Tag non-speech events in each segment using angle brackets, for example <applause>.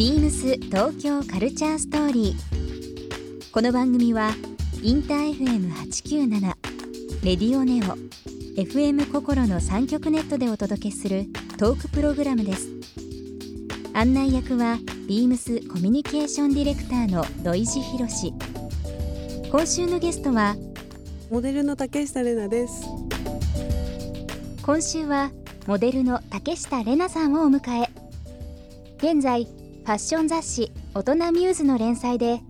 ビームス東京カルチャーストーリー。この番組はインター FM897 レディオネオ FM 心の三極ネットでお届けするトークプログラムです。案内役はビームスコミュニケーションディレクターの土井博志。今週のゲストはモデルの竹下玲奈です今週はモデルの竹下玲奈さんをお迎え現在ファッション雑誌「大人ミューズ」の連載で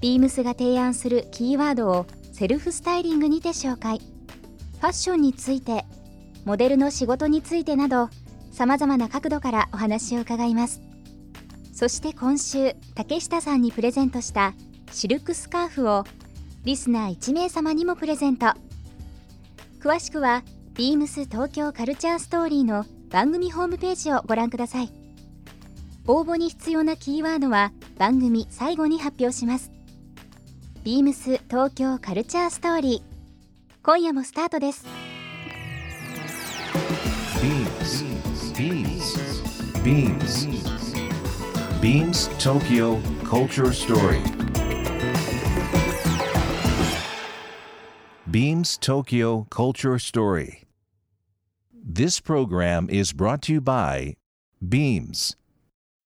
ビームスが提案するキーワードをセルフスタイリングにて紹介。ファッションについてモデルの仕事についてなどさまざまな角度からお話を伺います。そして今週竹下さんにプレゼントしたシルクスカーフをリスナー1名様にもプレゼント。詳しくはビームス東京カルチャーストーリーの番組ホームページをご覧ください。応募に必要なキーワードは番組最後に発表します。ビームス東京カルチャーストーリー。今夜もスタートです。ビームス、ビームス、ビームス、ビーム東京カルチャーストーリー。ビームス東京カルチャーストーリー。This program is brought to you by Beams.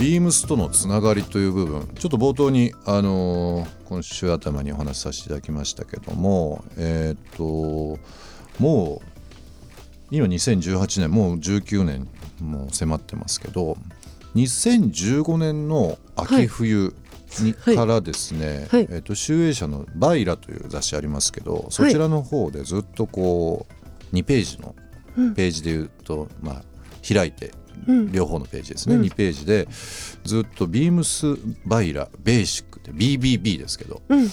ビームスとのつながりという部分ちょっと冒頭に、あのー今週頭にお話しさせていただきましたけどもえーっともう今2018年もう19年もう迫ってますけど2015年の秋冬に、はい。からですね、はい。えーっと集英社の「バイラ」という雑誌ありますけどそちらの方でずっとこう2ページのページで言うと、まあ開いてうん両方のページですね、うん。2ページでずっとビームスバイラベーシックで BBB ですけど。うんうん。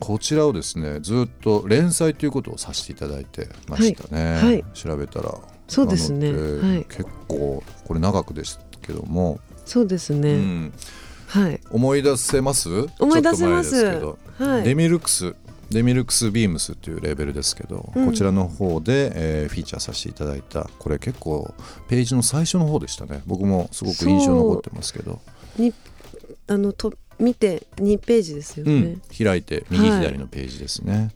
こちらをですねずっと連載ということをさせていただいてましたね、はい。はい。調べたら。そうですね。はい。結構これ長くですけども、そうですね、うん、はい。思い出せます？思い出せます。はい。デミルクスデミルクスビームスというレーベルですけど、うん。こちらの方で、えーフィーチャーさせていただいた。これ結構ページの最初の方でしたね。僕もすごく印象に残ってますけど。にあのと見て2ページですよね、うん、開いて右はい左のページですね、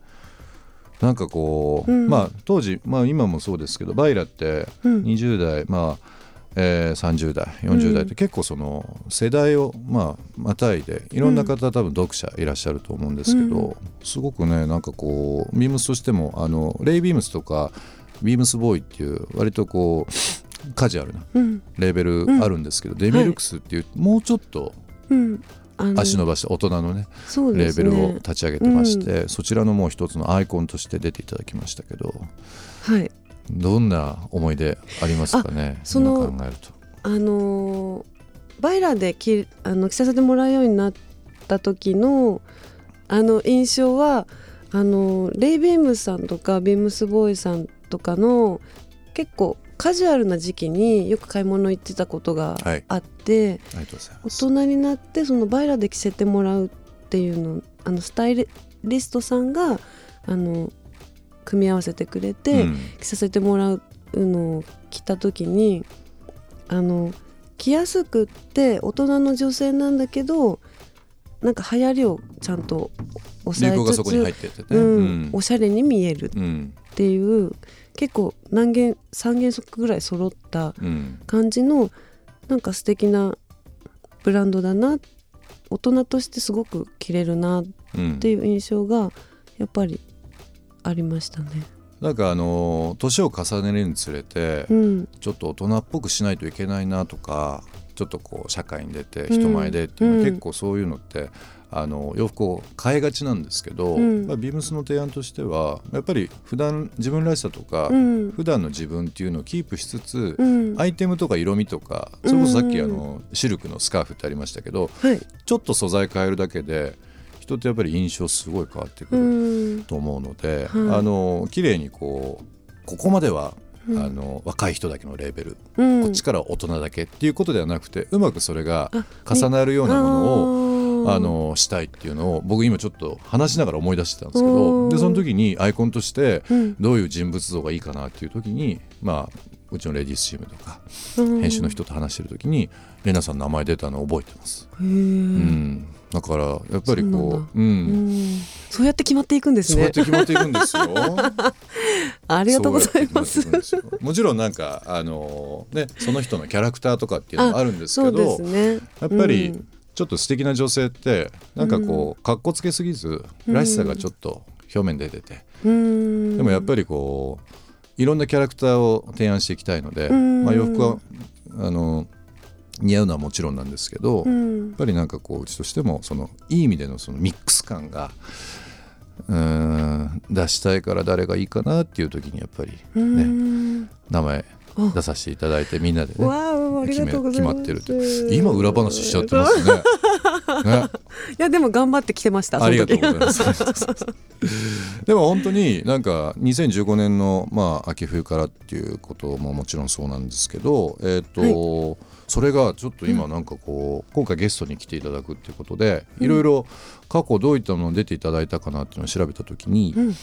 なんかこう、うん。まあ当時、まあ、今もそうですけどバイラってうん。20代、まあえー30代40代って結構その世代をまあまたいでいろんな方多分読者いらっしゃると思うんですけど、すごくねなんかこうビームスとしてもあのレイ・ビームスとかビームスボーイっていう割とこうカジュアルなうん。レーベルあるんですけど、デミルクスっていう、もうちょっと足伸ばした大人のねそうレーベルを立ち上げてまして、そちらのもう一つのアイコンとして出ていただきましたけどはいどんな思い出ありますかね？その今考えると。あのーバイラできあの着させてもらうようになった時のあの印象はあのレイ・ビームスさんとかビームスボーイさんとかの結構カジュアルな時期によく買い物行ってたことがはいあって、ありがとうござい大。人になってそのバイラで着せてもらうっていうのあのスタイリストさんがあの組み合わせてくれて、うん。着させてもらうのを着た時にあの着やすくって大人の女性なんだけどなんか流行りをちゃんと抑えつつ、ね。うん。うん。おしゃれに見えるうん。っていう結構何件3原則ぐらい揃ったうん。感じのなんか素敵なブランドだな大人としてすごく着れるなっうんていう印象がやっぱりありましたね。なんかあのー年を重ねるにつれて、うん、ちょっと大人っぽくしないといけないなとかちょっとこう社会に出て人前でっていうのはうん。結構そういうのってあの洋服を変えがちなんですけど、うん。まあビームスの提案としてはやっぱり普段自分らしさとか、うん。普段の自分っていうのをキープしつつ、うん。アイテムとか色味とかそれこそさっきうん。あのシルクのスカーフってありましたけどはい。ちょっと素材変えるだけで人ってやっぱり印象すごい変わってくうるん。と思うので、はい。あの綺麗にこうここまでは、うん。あの若い人だけのレーベル、うん。こっちから大人だけっていうことではなくてうまくそれがあ重なるようなものををあのしたいっていうのを僕今ちょっと話しながら思い出してたんですけうん。どでその時にアイコンとしてうん。どういう人物像がいいかなっていう時にまあうちのレディースチームとかうん。編集の人と話してる時にレナさんの名前出たのを覚えてます。うん、だからやっぱりこう、うんうん。そうやって決まっていくんですそうやっねて決まっていくんですよ。<laughs> ありがとうございます。もちろんなんかあのねその人のキャラクターとかっていうのもあるんですけどすね。やっぱりうんちょっと素敵な女性ってなんかこうかっこつけすぎずうんらしさがちょっと表面で出てうん。でもやっぱりこういろんなキャラクターを提案していきたいのでうん。まあ洋服はあの似合うのはもちろんなんですけどやっうんぱりなんかこううちとしてもそのいい意味でのそのミックス感がうーん出したいから誰がいいかなっていう時にやっぱりうん。名前あ出させていただいてみんなでね決め決まってる今裏話しちゃってますね。ね <laughs> いやでも頑張ってきてましたありがとうございまます。でも本当になんか2015年のまあ秋冬からっていうことももちろんそうなんですけど、えっ、と、それがちょっと今なんかこう、今回ゲストに来ていただくっていうことで、いろいろ過去どういったもの出ていただいたかなっていうのを調べたときに、うん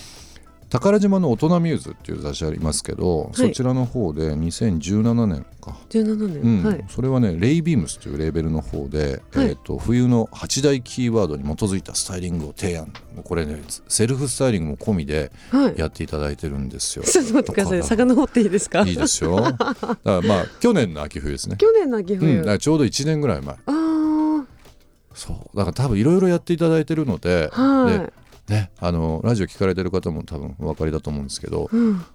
宝島の大人ミューズっていう雑誌ありますけど、い。そちらの方で2017年か。17年、うん。はい。それはねレイビームスというレーベルの方で、はい。えー、と冬の8大キーワードに基づいたスタイリングを提案。これねセルフスタイリングも込みではい。やっていただいてるんですよ。<laughs> ちょっと待ってください。遡っていいですか？いいですよ。だからまあ去年の秋冬ですね。去年の秋うん、冬、だからちょうど1年ぐらい前。ああそう。だから多分いろいろやっていただいてるので,、はい、でね、あのラジオ聞かれてる方も多分お分かりだと思うんですけどうん。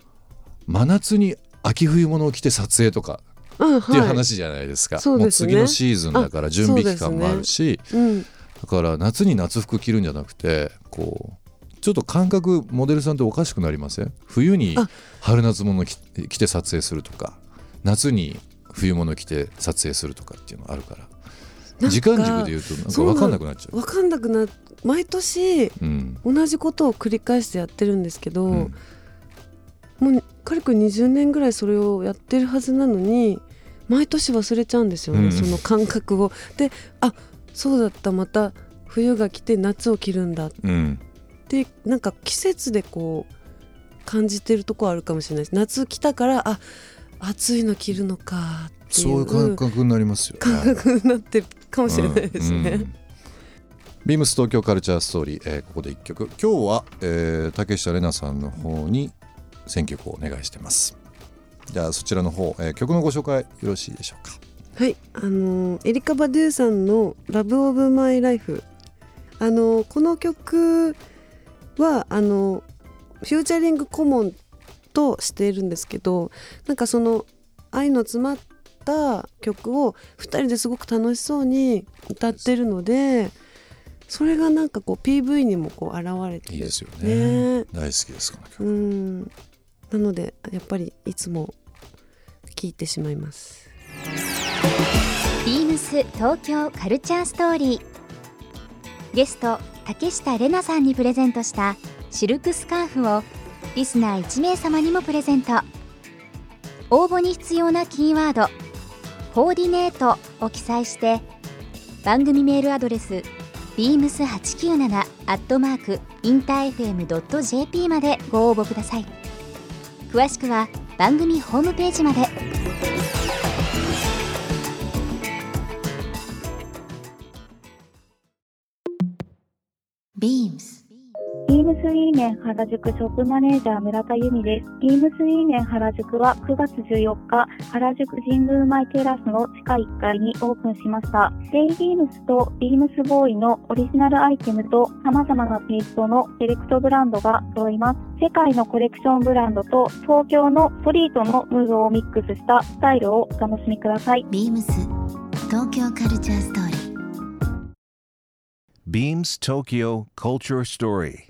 真夏に秋冬物を着て撮影とかうんっていうはい話じゃないですか、そうですね。もう次のシーズンだから準備期間もあるし、うん。だから夏に夏服着るんじゃなくてこうちょっと感覚モデルさんっておかしくなりません？冬にあ。春夏物着着て撮影するとか夏に冬物着て撮影するとかっていうのあるから時間軸で言うとなんか分かんなくなっちゃう。分かんなくな毎年うん同じことを繰り返してやってるんですけど、うんもうかれこれ20年ぐらいそれをやってるはずなのに毎年忘れちゃうんですよね、うんその感覚を。であそうだったまた冬が来て夏を着るんだっうんてなんか季節でこう感じてるとこあるかもしれないです夏来たからあ暑いの着るのかっていうそういう感覚になりますよね。感覚になってるかもしれないですね。うんうんビームス東京カルチャーストーリー、えーここで一曲。今日は、えー竹下玲奈さんの方に選曲をお願いしてます。じゃあそちらの方、えー曲のご紹介よろしいでしょうか？はい、あのーエリカ・バドゥさんの「ラブ・オブ・マイ・ライフ」あのーこの曲はあのーフューチャリング顧問としているんですけどなんかその愛の詰まった曲を2人ですごく楽しそうに歌ってるのでそれがなんかこう PV にもこう現れてるいいですよね。ね。大好きですこの曲、うん。なのでやっぱりいつも聴いてしまいます。ビームス東京カルチャーストーリー。ゲスト竹下玲奈さんにプレゼントしたシルクスカーフをリスナー1名様にもプレゼント。応募に必要なキーワード「コーディネート」を記載して番組メールアドレス beams897 アットマークインター FM.jp までご応募ください。詳しくは番組ホームページまで。ビームスビームスイーメン原宿ショップマネージャー村田由美です。ビームスイーメン原宿は9月14日、原宿神宮前テラスの地下1階にオープンしました。デイビームスとビームスボーイのオリジナルアイテムと様々なテイストのセレクトブランドが揃います。世界のコレクションブランドと東京のストリートのムードをミックスしたスタイルをお楽しみください。ビームス東京カルチャーストーリー Beams Tokyo Culture Story.